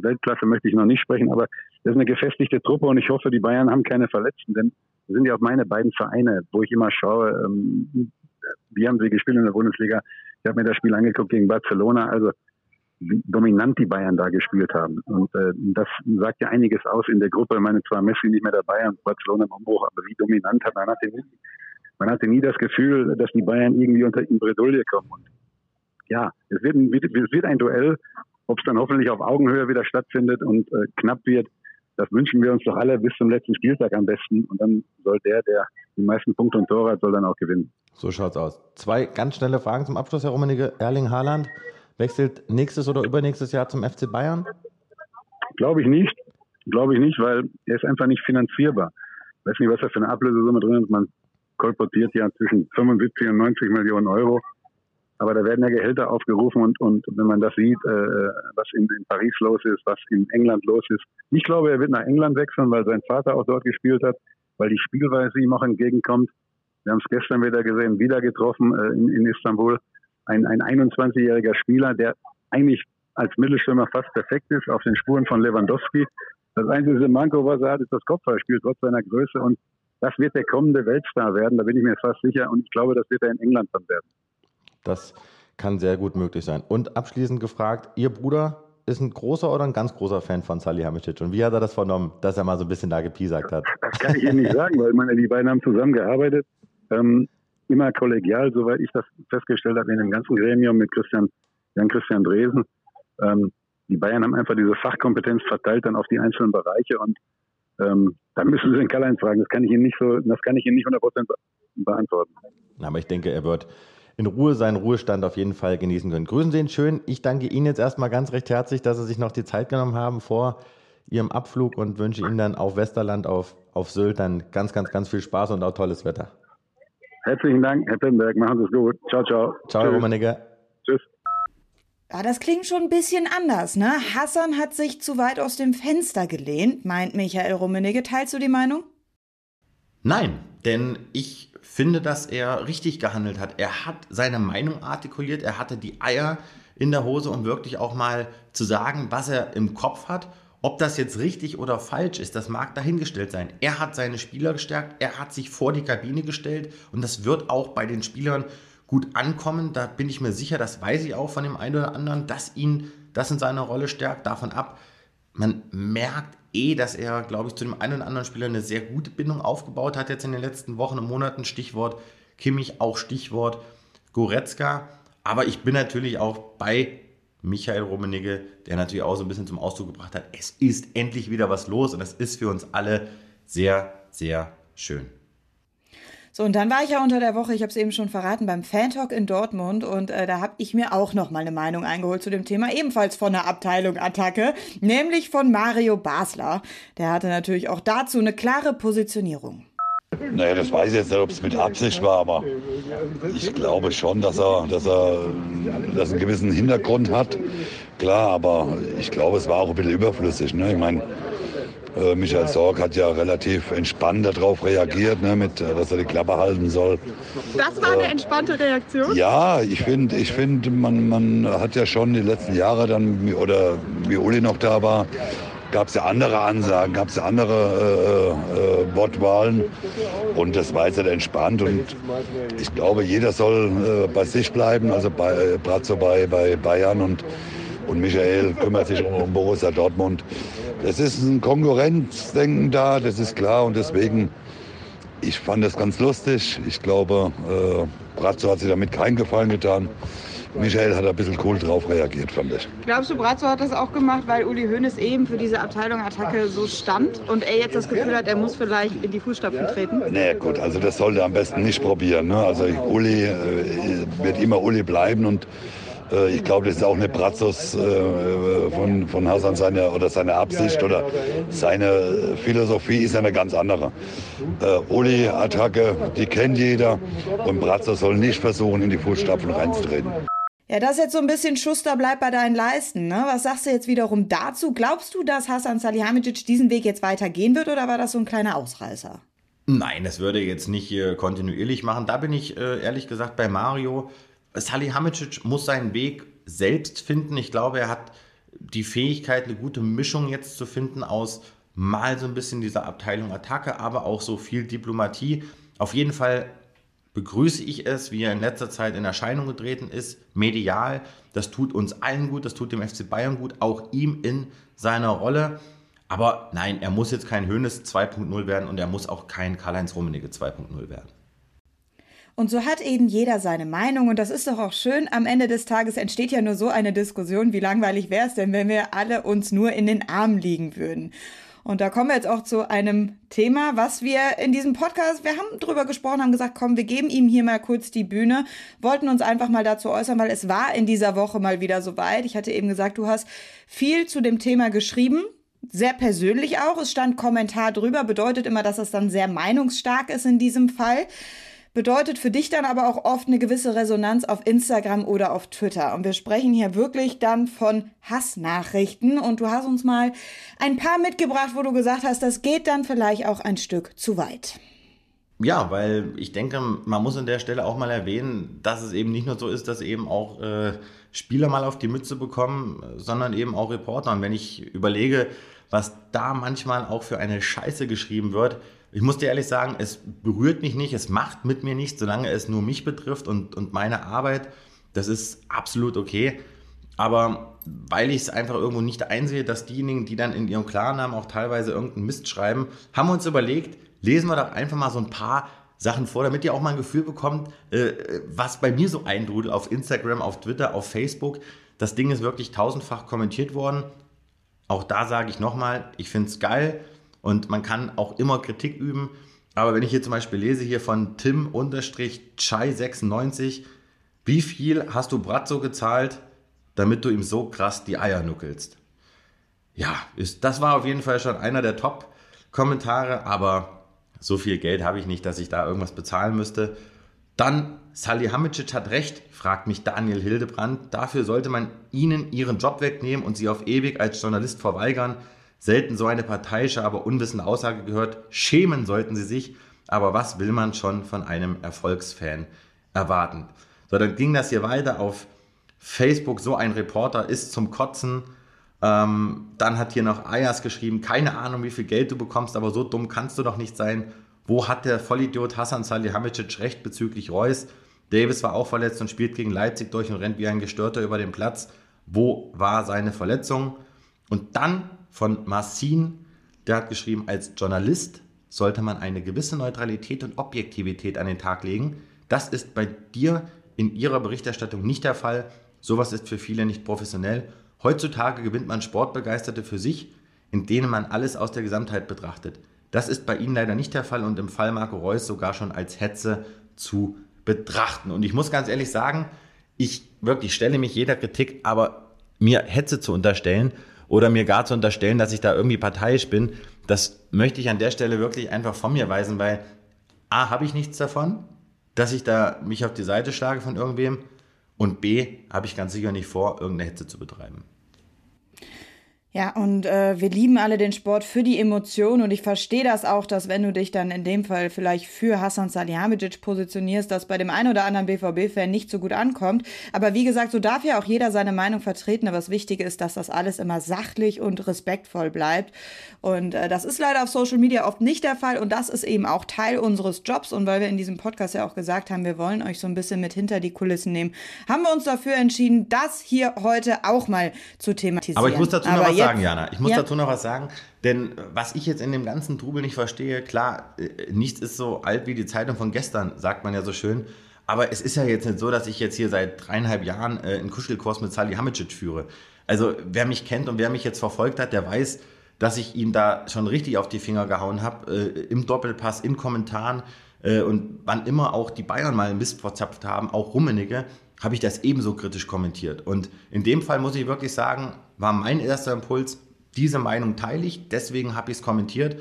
Weltklasse möchte ich noch nicht sprechen, aber das ist eine gefestigte Truppe und ich hoffe, die Bayern haben keine Verletzten, denn das sind ja auch meine beiden Vereine, wo ich immer schaue, ähm, wie haben sie gespielt in der Bundesliga. Ich habe mir das Spiel angeguckt gegen Barcelona. Also wie dominant die Bayern da gespielt haben. Und äh, das sagt ja einiges aus in der Gruppe. Ich meine, zwar Messi nicht mehr dabei und Barcelona im Umbruch, aber wie dominant hat man hatte nie, man hatte nie das Gefühl, dass die Bayern irgendwie unter in Bredouille kommen. Und ja, es wird, ein, es wird ein Duell, ob es dann hoffentlich auf Augenhöhe wieder stattfindet und äh, knapp wird. Das wünschen wir uns doch alle bis zum letzten Spieltag am besten. Und dann soll der, der die meisten Punkte und Tore hat, soll dann auch gewinnen. So schaut's aus. Zwei ganz schnelle Fragen zum Abschluss, Herr Rummenigge. Erling Haaland wechselt nächstes oder übernächstes Jahr zum FC Bayern? Glaube ich nicht. Glaube ich nicht, weil er ist einfach nicht finanzierbar. Ich weiß nicht, was da für eine Ablösesumme drin ist. Man kolportiert ja zwischen 75 und 90 Millionen Euro. Aber da werden ja Gehälter aufgerufen und, und wenn man das sieht, äh, was in, in, Paris los ist, was in England los ist. Ich glaube, er wird nach England wechseln, weil sein Vater auch dort gespielt hat, weil die Spielweise ihm auch entgegenkommt. Wir haben es gestern wieder gesehen, wieder getroffen äh, in, in, Istanbul. Ein, ein 21-jähriger Spieler, der eigentlich als Mittelstürmer fast perfekt ist, auf den Spuren von Lewandowski. Das einzige Manko, was er hat, ist das Kopfballspiel, trotz seiner Größe. Und das wird der kommende Weltstar werden, da bin ich mir fast sicher. Und ich glaube, das wird er in England dann werden. Das kann sehr gut möglich sein. Und abschließend gefragt, Ihr Bruder ist ein großer oder ein ganz großer Fan von Salihamidzic? Und wie hat er das vernommen, dass er mal so ein bisschen da gepiesackt hat? Das kann ich Ihnen nicht sagen, weil meine, die beiden haben zusammengearbeitet. Ähm, immer kollegial, soweit ich das festgestellt habe, in dem ganzen Gremium mit Christian, Jan Christian Dresen. Ähm, die Bayern haben einfach diese Fachkompetenz verteilt dann auf die einzelnen Bereiche und ähm, da müssen Sie den Karl-Heinz fragen. Das kann ich Ihnen nicht so, das kann ich Ihnen nicht 100% beantworten. Aber ich denke, er wird in Ruhe seinen Ruhestand auf jeden Fall genießen können. Grüßen Sie ihn schön. Ich danke Ihnen jetzt erstmal ganz recht herzlich, dass Sie sich noch die Zeit genommen haben vor Ihrem Abflug und wünsche Ihnen dann auf Westerland, auf, auf Sylt dann ganz, ganz, ganz viel Spaß und auch tolles Wetter. Herzlichen Dank, Herr Pittenberg. Machen Sie es gut. Ciao, ciao. Ciao, Herr Rummenigge. Tschüss. Ja, das klingt schon ein bisschen anders, ne? Hassan hat sich zu weit aus dem Fenster gelehnt, meint Michael Rummenigge. Teilst du die Meinung? Nein, denn ich finde, dass er richtig gehandelt hat. Er hat seine Meinung artikuliert, er hatte die Eier in der Hose, um wirklich auch mal zu sagen, was er im Kopf hat. Ob das jetzt richtig oder falsch ist, das mag dahingestellt sein. Er hat seine Spieler gestärkt, er hat sich vor die Kabine gestellt und das wird auch bei den Spielern gut ankommen. Da bin ich mir sicher, das weiß ich auch von dem einen oder anderen, dass ihn das in seiner Rolle stärkt. Davon ab, man merkt eh, dass er, glaube ich, zu dem einen oder anderen Spieler eine sehr gute Bindung aufgebaut hat jetzt in den letzten Wochen und Monaten. Stichwort Kimmich, auch Stichwort Goretzka. Aber ich bin natürlich auch bei Michael Rummenigge, der natürlich auch so ein bisschen zum Ausdruck gebracht hat, es ist endlich wieder was los und das ist für uns alle sehr, sehr schön. So, und dann war ich ja unter der Woche, ich habe es eben schon verraten, beim Fantalk in Dortmund und äh, da habe ich mir auch noch mal eine Meinung eingeholt zu dem Thema, ebenfalls von der Abteilung Attacke, nämlich von Mario Basler. Der hatte natürlich auch dazu eine klare Positionierung. Naja, das weiß ich jetzt nicht, ob es mit Absicht war, aber ich glaube schon, dass er, dass er dass einen gewissen Hintergrund hat. Klar, aber ich glaube, es war auch ein bisschen überflüssig. Ne? Ich meine, äh, Michael Sorg hat ja relativ entspannt darauf reagiert, ne, mit, äh, dass er die Klappe halten soll. Das war eine äh, entspannte Reaktion? Ja, ich finde, ich find, man, man hat ja schon die letzten Jahre dann, oder wie Uli noch da war, gab es ja andere Ansagen, gab es ja andere äh, äh, Wortwahlen und das war jetzt entspannt und ich glaube, jeder soll äh, bei sich bleiben, also bei äh, Brazzo bei, bei Bayern und, und Michael kümmert sich um, Borussia Dortmund. Es ist ein Konkurrenzdenken da, das ist klar und deswegen, ich fand das ganz lustig. Ich glaube, äh, Brazzo hat sich damit keinen Gefallen getan. Michael hat ein bisschen cool drauf reagiert, fand ich. Glaubst du, Brazzo hat das auch gemacht, weil Uli Hoeneß eben für diese Abteilung Attacke so stand und er jetzt das Gefühl hat, er muss vielleicht in die Fußstapfen treten? Nee, gut, also das sollte er am besten nicht probieren. Ne? Also Uli äh, wird immer Uli bleiben und äh, ich glaube, das ist auch eine Brazos äh, von, von Hassan seine, oder seine Absicht oder seine Philosophie ist eine ganz andere. Äh, Uli-Attacke, die kennt jeder und Brazos soll nicht versuchen, in die Fußstapfen reinzutreten. Ja, das ist jetzt so ein bisschen Schuster bleibt bei deinen Leisten. Ne? Was sagst du jetzt wiederum dazu? Glaubst du, dass Hassan Salihamidzic diesen Weg jetzt weitergehen wird oder war das so ein kleiner Ausreißer? Nein, das würde jetzt nicht kontinuierlich machen. Da bin ich ehrlich gesagt bei Mario. Salihamidzic muss seinen Weg selbst finden. Ich glaube, er hat die Fähigkeit, eine gute Mischung jetzt zu finden aus mal so ein bisschen dieser Abteilung Attacke, aber auch so viel Diplomatie. Auf jeden Fall begrüße ich es, wie er in letzter Zeit in Erscheinung getreten ist, medial. Das tut uns allen gut, das tut dem FC Bayern gut, auch ihm in seiner Rolle. Aber nein, er muss jetzt kein Hönes 2.0 werden und er muss auch kein Karl-Heinz Rummenigge 2.0 werden. Und so hat eben jeder seine Meinung und das ist doch auch schön. Am Ende des Tages entsteht ja nur so eine Diskussion. Wie langweilig wäre es denn, wenn wir alle uns nur in den Armen liegen würden? Und da kommen wir jetzt auch zu einem Thema, was wir in diesem Podcast, wir haben drüber gesprochen, haben gesagt, komm, wir geben ihm hier mal kurz die Bühne, wollten uns einfach mal dazu äußern, weil es war in dieser Woche mal wieder soweit. Ich hatte eben gesagt, du hast viel zu dem Thema geschrieben sehr persönlich auch. Es stand Kommentar drüber, bedeutet immer, dass es dann sehr meinungsstark ist in diesem Fall. Bedeutet für dich dann aber auch oft eine gewisse Resonanz auf Instagram oder auf Twitter. Und wir sprechen hier wirklich dann von Hassnachrichten. Und du hast uns mal ein paar mitgebracht, wo du gesagt hast, das geht dann vielleicht auch ein Stück zu weit. Ja, weil ich denke, man muss an der Stelle auch mal erwähnen, dass es eben nicht nur so ist, dass eben auch äh, Spieler mal auf die Mütze bekommen, sondern eben auch Reporter. Und wenn ich überlege, was da manchmal auch für eine Scheiße geschrieben wird. Ich muss dir ehrlich sagen, es berührt mich nicht, es macht mit mir nichts, solange es nur mich betrifft und, und meine Arbeit. Das ist absolut okay. Aber weil ich es einfach irgendwo nicht einsehe, dass diejenigen, die dann in ihrem Klarnamen auch teilweise irgendeinen Mist schreiben, haben wir uns überlegt, lesen wir doch einfach mal so ein paar Sachen vor, damit ihr auch mal ein Gefühl bekommt, äh, was bei mir so eindrudelt auf Instagram, auf Twitter, auf Facebook. Das Ding ist wirklich tausendfach kommentiert worden. Auch da sage ich nochmal, ich finde es geil und man kann auch immer Kritik üben. Aber wenn ich hier zum Beispiel lese hier von Tim-Chai96, wie viel hast du Bratzo gezahlt, damit du ihm so krass die Eier nuckelst? Ja, ist, das war auf jeden Fall schon einer der Top-Kommentare, aber so viel Geld habe ich nicht, dass ich da irgendwas bezahlen müsste. Dann, Salihamidzic hat recht, fragt mich Daniel Hildebrand. Dafür sollte man ihnen ihren Job wegnehmen und sie auf ewig als Journalist verweigern. Selten so eine parteiische, aber unwissende Aussage gehört. Schämen sollten sie sich. Aber was will man schon von einem Erfolgsfan erwarten? So, dann ging das hier weiter auf Facebook. So ein Reporter ist zum Kotzen. Ähm, dann hat hier noch Ayas geschrieben, keine Ahnung, wie viel Geld du bekommst, aber so dumm kannst du doch nicht sein. Wo hat der Vollidiot Hassan Salihamidzic recht bezüglich Reus? Davis war auch verletzt und spielt gegen Leipzig durch und rennt wie ein Gestörter über den Platz. Wo war seine Verletzung? Und dann von Marcin, der hat geschrieben, als Journalist sollte man eine gewisse Neutralität und Objektivität an den Tag legen. Das ist bei dir in ihrer Berichterstattung nicht der Fall. Sowas ist für viele nicht professionell. Heutzutage gewinnt man Sportbegeisterte für sich, in denen man alles aus der Gesamtheit betrachtet. Das ist bei Ihnen leider nicht der Fall und im Fall Marco Reus sogar schon als Hetze zu betrachten. Und ich muss ganz ehrlich sagen, ich wirklich stelle mich jeder Kritik, aber mir Hetze zu unterstellen oder mir gar zu unterstellen, dass ich da irgendwie parteiisch bin, das möchte ich an der Stelle wirklich einfach von mir weisen, weil A, habe ich nichts davon, dass ich da mich auf die Seite schlage von irgendwem und B, habe ich ganz sicher nicht vor, irgendeine Hetze zu betreiben. Ja, und äh, wir lieben alle den Sport für die Emotion und ich verstehe das auch, dass wenn du dich dann in dem Fall vielleicht für Hassan Salihamidzic positionierst, das bei dem einen oder anderen BVB-Fan nicht so gut ankommt. Aber wie gesagt, so darf ja auch jeder seine Meinung vertreten, aber das Wichtige ist, dass das alles immer sachlich und respektvoll bleibt. Und äh, das ist leider auf Social Media oft nicht der Fall und das ist eben auch Teil unseres Jobs. Und weil wir in diesem Podcast ja auch gesagt haben, wir wollen euch so ein bisschen mit hinter die Kulissen nehmen, haben wir uns dafür entschieden, das hier heute auch mal zu thematisieren. Aber ich muss dazu noch aber was sagen, Jana. Ich muss ja. dazu noch was sagen, denn was ich jetzt in dem ganzen Trubel nicht verstehe, klar, äh, nichts ist so alt wie die Zeitung von gestern, sagt man ja so schön. Aber es ist ja jetzt nicht so, dass ich jetzt hier seit dreieinhalb Jahren äh, einen Kuschelkurs mit Sally Hamicic führe. Also wer mich kennt und wer mich jetzt verfolgt hat, der weiß, dass ich ihm da schon richtig auf die Finger gehauen habe, äh, im Doppelpass, in Kommentaren äh, und wann immer auch die Bayern mal Mist verzapft haben, auch Rummenigge, habe ich das ebenso kritisch kommentiert. Und in dem Fall muss ich wirklich sagen, war mein erster Impuls, diese Meinung teile ich, deswegen habe ich es kommentiert.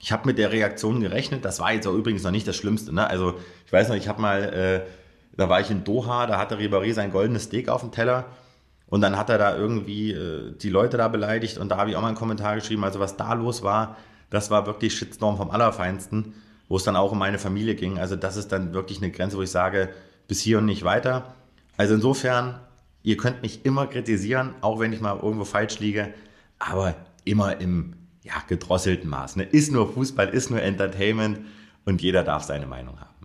Ich habe mit der Reaktion gerechnet, das war jetzt auch übrigens noch nicht das Schlimmste. Ne? Also ich weiß noch, ich habe mal, äh, da war ich in Doha, da hatte Ribéry sein goldenes Steak auf dem Teller und dann hat er da irgendwie äh, die Leute da beleidigt und da habe ich auch mal einen Kommentar geschrieben, also was da los war, das war wirklich Shitstorm vom Allerfeinsten, wo es dann auch um meine Familie ging. Also das ist dann wirklich eine Grenze, wo ich sage, bis hier und nicht weiter. Also insofern, ihr könnt mich immer kritisieren, auch wenn ich mal irgendwo falsch liege, aber immer im ja, gedrosselten Maß. Ne? Ist nur Fußball, ist nur Entertainment und jeder darf seine Meinung haben.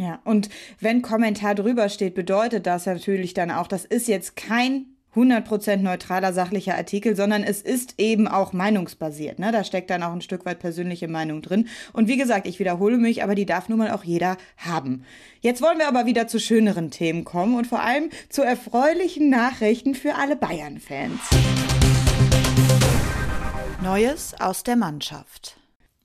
Ja, und wenn Kommentar drüber steht, bedeutet das natürlich dann auch, das ist jetzt kein 100% neutraler sachlicher Artikel, sondern es ist eben auch meinungsbasiert. Ne? Da steckt dann auch ein Stück weit persönliche Meinung drin. Und wie gesagt, ich wiederhole mich, aber die darf nun mal auch jeder haben. Jetzt wollen wir aber wieder zu schöneren Themen kommen und vor allem zu erfreulichen Nachrichten für alle Bayern-Fans. Neues aus der Mannschaft.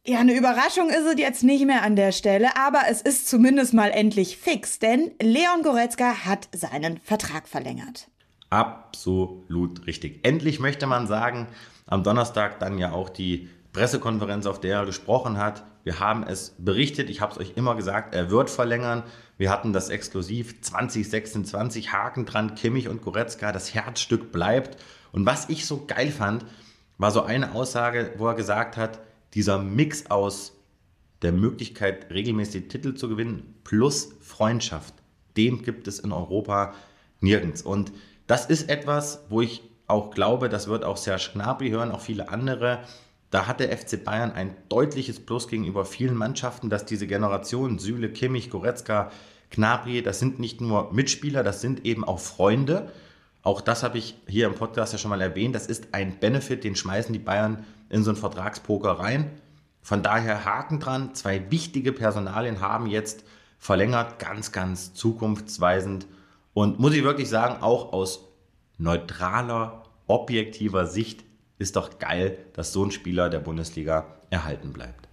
Ja, eine Überraschung ist es jetzt nicht mehr an der Stelle, aber es ist zumindest mal endlich fix, denn Leon Goretzka hat seinen Vertrag verlängert. Absolut richtig. Endlich möchte man sagen, am Donnerstag dann ja auch die Pressekonferenz, auf der er gesprochen hat. Wir haben es berichtet, ich habe es euch immer gesagt, er wird verlängern. Wir hatten das exklusiv 2026, Haken dran, Kimmich und Goretzka, das Herzstück bleibt. Und was ich so geil fand, war so eine Aussage, wo er gesagt hat, dieser Mix aus der Möglichkeit, regelmäßig Titel zu gewinnen, plus Freundschaft, den gibt es in Europa nirgends. Und das ist etwas, wo ich auch glaube, das wird auch Serge Gnabry hören, auch viele andere. Da hat der FC Bayern ein deutliches Plus gegenüber vielen Mannschaften, dass diese Generation, Süle, Kimmich, Goretzka, Gnabry, das sind nicht nur Mitspieler, das sind eben auch Freunde. Auch das habe ich hier im Podcast ja schon mal erwähnt. Das ist ein Benefit, den schmeißen die Bayern in so einen Vertragspoker rein. Von daher Haken dran. Zwei wichtige Personalien haben jetzt verlängert, ganz, ganz zukunftsweisend. Und muss ich wirklich sagen, auch aus neutraler, objektiver Sicht ist doch geil, dass so ein Spieler der Bundesliga erhalten bleibt.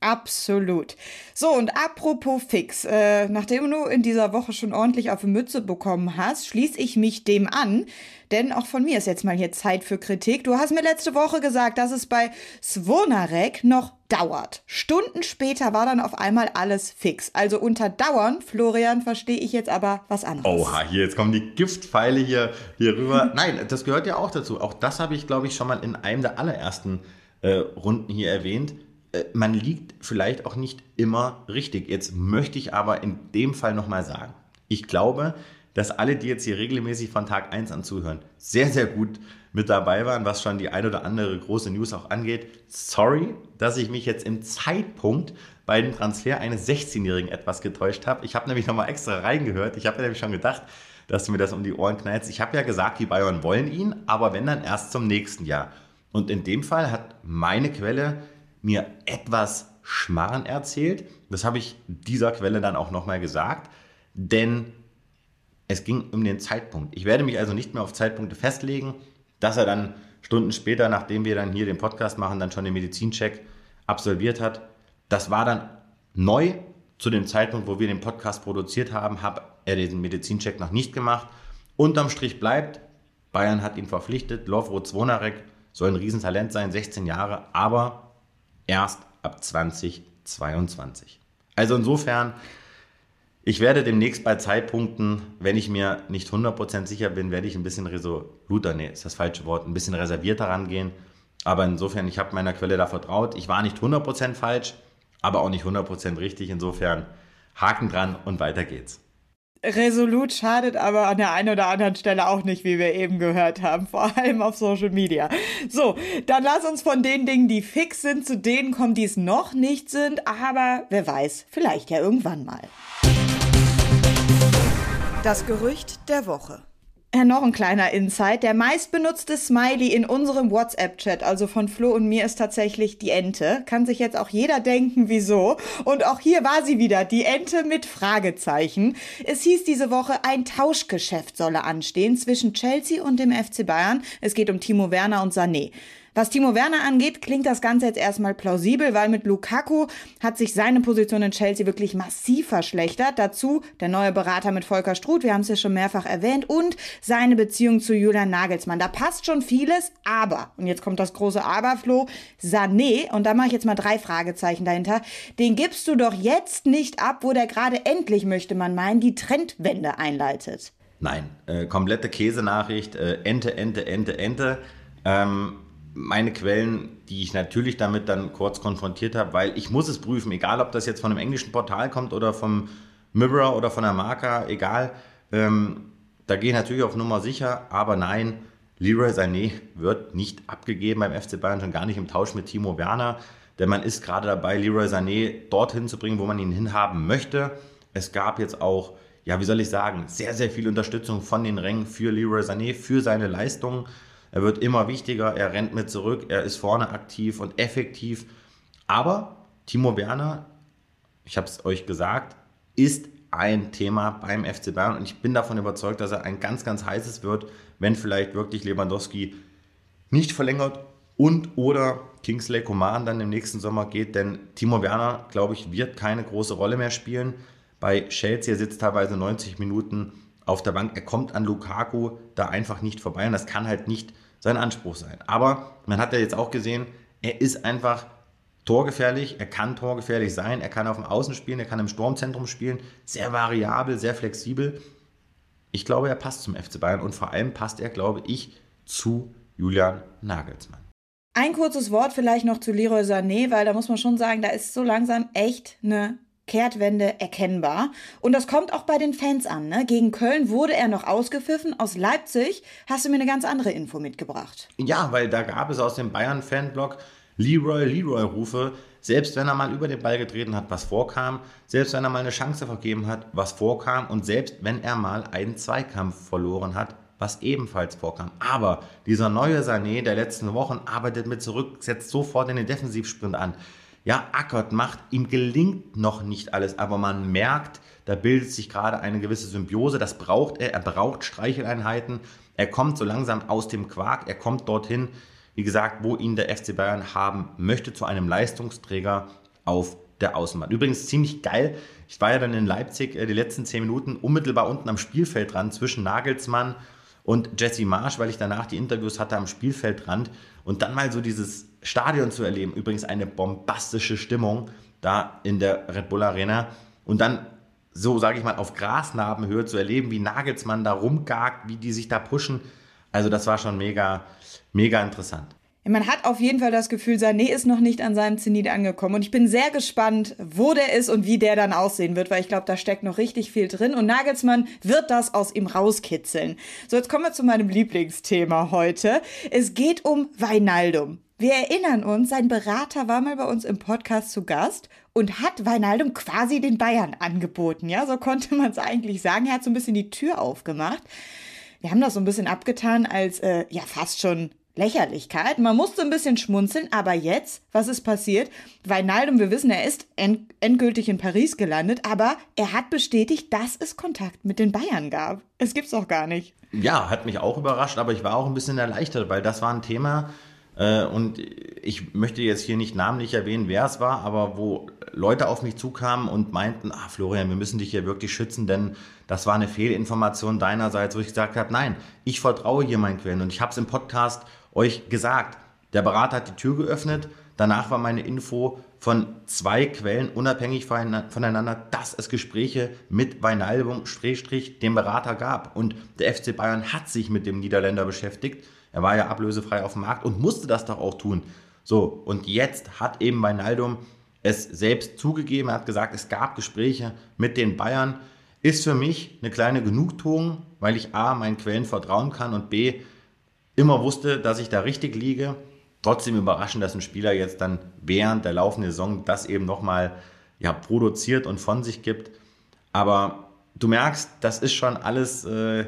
Absolut. So, und apropos fix, äh, nachdem du in dieser Woche schon ordentlich auf die Mütze bekommen hast, schließe ich mich dem an. Denn auch von mir ist jetzt mal hier Zeit für Kritik. Du hast mir letzte Woche gesagt, dass es bei Svonarek noch dauert. Stunden später war dann auf einmal alles fix. Also unter Dauern, Florian, verstehe ich jetzt aber was anderes. Oha, hier, jetzt kommen die Giftpfeile hier, hier rüber. [laughs] Nein, das gehört ja auch dazu. Auch das habe ich, glaube ich, schon mal in einem der allerersten äh, Runden hier erwähnt äh, man liegt vielleicht auch nicht immer richtig. Jetzt möchte ich aber in dem Fall nochmal sagen, ich glaube, dass alle, die jetzt hier regelmäßig von Tag 1 an zuhören, sehr, sehr gut mit dabei waren, was schon die ein oder andere große News auch angeht. Sorry, dass ich mich jetzt im Zeitpunkt bei dem Transfer eines 16-Jährigen etwas getäuscht habe. Ich habe nämlich nochmal extra reingehört. Ich habe nämlich schon gedacht, dass du mir das um die Ohren knallst. Ich habe ja gesagt, die Bayern wollen ihn, aber wenn dann erst zum nächsten Jahr. Und in dem Fall hat meine Quelle mir etwas Schmarren erzählt. Das habe ich dieser Quelle dann auch nochmal gesagt, denn es ging um den Zeitpunkt. Ich werde mich also nicht mehr auf Zeitpunkte festlegen, dass er dann Stunden später, nachdem wir dann hier den Podcast machen, dann schon den Medizincheck absolviert hat. Das war dann neu zu dem Zeitpunkt, wo wir den Podcast produziert haben, hat er diesen Medizincheck noch nicht gemacht. Unterm Strich bleibt, Bayern hat ihn verpflichtet, Lovro Zwonarek soll ein Riesentalent sein, 16 Jahre, aber erst ab 2022. Also insofern, ich werde demnächst bei Zeitpunkten, wenn ich mir nicht 100% sicher bin, werde ich ein bisschen resoluter, nee, ist das falsche Wort, ein bisschen reservierter rangehen. Aber insofern, ich habe meiner Quelle da vertraut. Ich war nicht 100% falsch, aber auch nicht 100% richtig. Insofern Haken dran und weiter geht's. Resolut schadet aber an der einen oder anderen Stelle auch nicht, wie wir eben gehört haben, vor allem auf Social Media. So, dann lass uns von den Dingen, die fix sind, zu denen kommen, die es noch nicht sind, aber wer weiß, vielleicht ja irgendwann mal. Das Gerücht der Woche. Ja, noch ein kleiner Insight. Der meistbenutzte Smiley in unserem WhatsApp-Chat, also von Flo und mir, ist tatsächlich die Ente. Kann sich jetzt auch jeder denken, wieso. Und auch hier war sie wieder, die Ente mit Fragezeichen. Es hieß diese Woche, ein Tauschgeschäft solle anstehen zwischen Chelsea und dem FC Bayern. Es geht um Timo Werner und Sané. Was Timo Werner angeht, klingt das Ganze jetzt erstmal plausibel, weil mit Lukaku hat sich seine Position in Chelsea wirklich massiv verschlechtert. Dazu der neue Berater mit Volker Struth, wir haben es ja schon mehrfach erwähnt, und seine Beziehung zu Julian Nagelsmann. Da passt schon vieles, aber, und jetzt kommt das große Aber, Flo, Sané, und da mache ich jetzt mal drei Fragezeichen dahinter, den gibst du doch jetzt nicht ab, wo der gerade endlich, möchte man meinen, die Trendwende einleitet. Nein, äh, komplette Käsenachricht, äh, Ente, Ente, Ente, Ente. Ähm, meine Quellen, die ich natürlich damit dann kurz konfrontiert habe, weil ich muss es prüfen, egal ob das jetzt von einem englischen Portal kommt oder vom Mirror oder von der Marca, egal. Ähm, da gehe ich natürlich auf Nummer sicher, aber nein, Leroy Sané wird nicht abgegeben beim FC Bayern, schon gar nicht im Tausch mit Timo Werner, denn man ist gerade dabei, Leroy Sané dorthin zu bringen, wo man ihn hinhaben möchte. Es gab jetzt auch, ja, wie soll ich sagen, sehr, sehr viel Unterstützung von den Rängen für Leroy Sané, für seine Leistungen. Er wird immer wichtiger, er rennt mit zurück, er ist vorne aktiv und effektiv. Aber Timo Werner, ich habe es euch gesagt, ist ein Thema beim FC Bayern und ich bin davon überzeugt, dass er ein ganz, ganz heißes wird, wenn vielleicht wirklich Lewandowski nicht verlängert und oder Kingsley Coman dann im nächsten Sommer geht, denn Timo Werner, glaube ich, wird keine große Rolle mehr spielen. Bei Chelsea sitzt teilweise 90 Minuten auf der Bank. Er kommt an Lukaku da einfach nicht vorbei und das kann halt nicht sein Anspruch sein. Aber man hat ja jetzt auch gesehen, er ist einfach torgefährlich, er kann torgefährlich sein, er kann auf dem Außen spielen, er kann im Sturmzentrum spielen, sehr variabel, sehr flexibel. Ich glaube, er passt zum FC Bayern und vor allem passt er, glaube ich, zu Julian Nagelsmann. Ein kurzes Wort vielleicht noch zu Leroy Sané, weil da muss man schon sagen, da ist so langsam echt eine Kehrtwende erkennbar. Und das kommt auch bei den Fans an. Ne? Gegen Köln wurde er noch ausgepfiffen. Aus Leipzig hast du mir eine ganz andere Info mitgebracht. Ja, weil da gab es aus dem Bayern-Fanblock Leroy, Leroy-Rufe. Selbst wenn er mal über den Ball getreten hat, was vorkam, selbst wenn er mal eine Chance vergeben hat, was vorkam und selbst wenn er mal einen Zweikampf verloren hat, was ebenfalls vorkam. Aber dieser neue Sané der letzten Wochen arbeitet mit zurück, setzt sofort in den Defensivsprint an. Ja, ackert, macht, ihm gelingt noch nicht alles, aber man merkt, da bildet sich gerade eine gewisse Symbiose, das braucht er, er braucht Streicheleinheiten, er kommt so langsam aus dem Quark, er kommt dorthin, wie gesagt, wo ihn der FC Bayern haben möchte, zu einem Leistungsträger auf der Außenbahn. Übrigens ziemlich geil, ich war ja dann in Leipzig äh, die letzten zehn Minuten unmittelbar unten am Spielfeld dran zwischen Nagelsmann und Jesse Marsch, weil ich danach die Interviews hatte am Spielfeldrand und dann mal so dieses Stadion zu erleben. Übrigens eine bombastische Stimmung da in der Red Bull Arena und dann so, sage ich mal, auf Grasnarbenhöhe zu erleben, wie Nagelsmann da rumgagt, wie die sich da pushen. Also das war schon mega, mega interessant. Man hat auf jeden Fall das Gefühl, Sané ist noch nicht an seinem Zenit angekommen. Und ich bin sehr gespannt, wo der ist und wie der dann aussehen wird, weil ich glaube, da steckt noch richtig viel drin. Und Nagelsmann wird das aus ihm rauskitzeln. So, jetzt kommen wir zu meinem Lieblingsthema heute. Es geht um Weinaldum. Wir erinnern uns, sein Berater war mal bei uns im Podcast zu Gast und hat Weinaldum quasi den Bayern angeboten. Ja, so konnte man es eigentlich sagen. Er hat so ein bisschen die Tür aufgemacht. Wir haben das so ein bisschen abgetan als äh, ja fast schon Lächerlichkeit. Man musste ein bisschen schmunzeln, aber jetzt, was ist passiert? Weinaldum, wir wissen, er ist end endgültig in Paris gelandet, aber er hat bestätigt, dass es Kontakt mit den Bayern gab. Es gibt's auch gar nicht. Ja, hat mich auch überrascht, aber ich war auch ein bisschen erleichtert, weil das war ein Thema, äh, und ich möchte jetzt hier nicht namentlich erwähnen, wer es war, aber wo Leute auf mich zukamen und meinten, ah Florian, wir müssen dich hier wirklich schützen, denn das war eine Fehlinformation deinerseits, wo ich gesagt habe, nein, ich vertraue hier meinen Quellen und ich habe es im Podcast euch gesagt. Der Berater hat die Tür geöffnet. Danach war meine Info von zwei Quellen unabhängig voneinander, dass es Gespräche mit Weinaldum dem Berater gab. Und der FC Bayern hat sich mit dem Niederländer beschäftigt. Er war ja ablösefrei auf dem Markt und musste das doch auch tun. So, und jetzt hat eben Weinaldum es selbst zugegeben. Er hat gesagt, es gab Gespräche mit den Bayern. Ist für mich eine kleine Genugtuung, weil ich A, meinen Quellen vertrauen kann und B, immer wusste, dass ich da richtig liege. Trotzdem überraschend, dass ein Spieler jetzt dann während der laufenden Saison das eben nochmal ja, produziert und von sich gibt. Aber du merkst, das ist schon alles äh,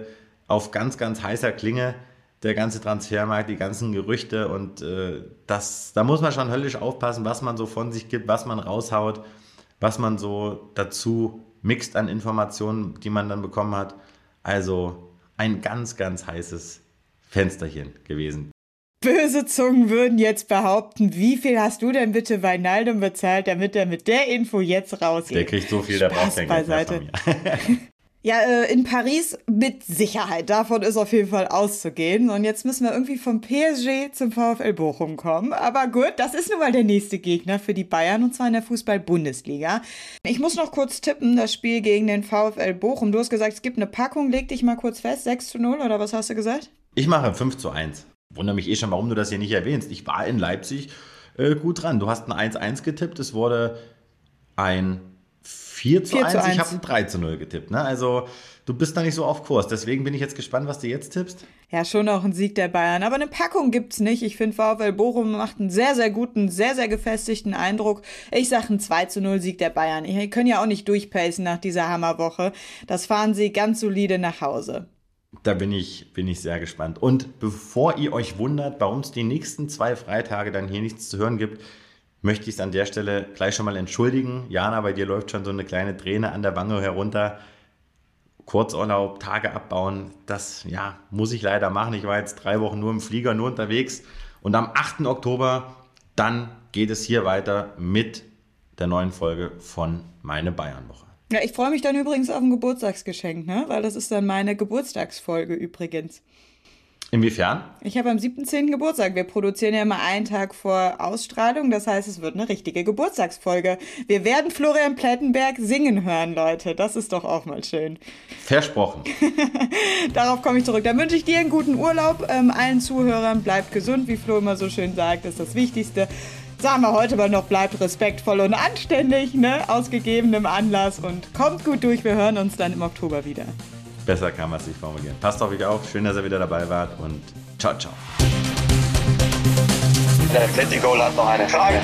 auf ganz, ganz heißer Klinge. Der ganze Transfermarkt, die ganzen Gerüchte und äh, das, da muss man schon höllisch aufpassen, was man so von sich gibt, was man raushaut, was man so dazu mixt an Informationen, die man dann bekommen hat. Also ein ganz, ganz heißes Fensterchen gewesen. Böse Zungen würden jetzt behaupten, wie viel hast du denn bitte Weinaldum bezahlt, damit er mit der Info jetzt rausgeht? Der kriegt so viel, der braucht kein beiseite. [laughs] [laughs] Ja, äh, in Paris mit Sicherheit. Davon ist auf jeden Fall auszugehen. Und jetzt müssen wir irgendwie vom PSG zum VfL Bochum kommen. Aber gut, das ist nun mal der nächste Gegner für die Bayern und zwar in der Fußball-Bundesliga. Ich muss noch kurz tippen, das Spiel gegen den VfL Bochum. Du hast gesagt, es gibt eine Packung. Leg dich mal kurz fest. 6 zu 0 oder was hast du gesagt? Ich mache 5 zu 1. Wundere mich eh schon, warum du das hier nicht erwähnst. Ich war in Leipzig äh, gut dran. Du hast ein 1-1 getippt. Es wurde ein 4 zu 4 1. Zu 1. Ich habe ein 3 zu 0 getippt. Ne? Also du bist da nicht so auf Kurs. Deswegen bin ich jetzt gespannt, was du jetzt tippst. Ja, schon auch ein Sieg der Bayern. Aber eine Packung gibt es nicht. Ich finde, VfL Bochum macht einen sehr, sehr guten, sehr, sehr gefestigten Eindruck. Ich sage ein 2 zu 0 Sieg der Bayern. Die können ja auch nicht durchpacen nach dieser Hammerwoche. Das fahren sie ganz solide nach Hause. Da bin ich, bin ich sehr gespannt. Und bevor ihr euch wundert, warum es die nächsten zwei Freitage dann hier nichts zu hören gibt, möchte ich es an der Stelle gleich schon mal entschuldigen. Jana, bei dir läuft schon so eine kleine Träne an der Wange herunter. Kurzurlaub, Tage abbauen, das ja, muss ich leider machen. Ich war jetzt drei Wochen nur im Flieger, nur unterwegs Und am 8. Oktober, dann geht es hier weiter mit der neuen Folge von Meine Bayernwoche. Ja, ich freue mich dann übrigens auf ein Geburtstagsgeschenk, ne? Weil das ist dann meine Geburtstagsfolge übrigens. Inwiefern? Ich habe am 7.10. Geburtstag. Wir produzieren ja immer einen Tag vor Ausstrahlung. Das heißt, es wird eine richtige Geburtstagsfolge. Wir werden Florian Plettenberg singen hören, Leute. Das ist doch auch mal schön. Versprochen. [laughs] Darauf komme ich zurück. Dann wünsche ich dir einen guten Urlaub. Ähm, allen Zuhörern bleibt gesund, wie Flo immer so schön sagt. Das ist das Wichtigste. Sagen wir heute mal noch, bleibt respektvoll und anständig, ne? Aus gegebenem Anlass und kommt gut durch. Wir hören uns dann im Oktober wieder. Besser kann man es nicht formulieren. Passt auf euch auf. Schön, dass ihr wieder dabei wart und ciao, ciao. Der Atletico hat noch eine Frage.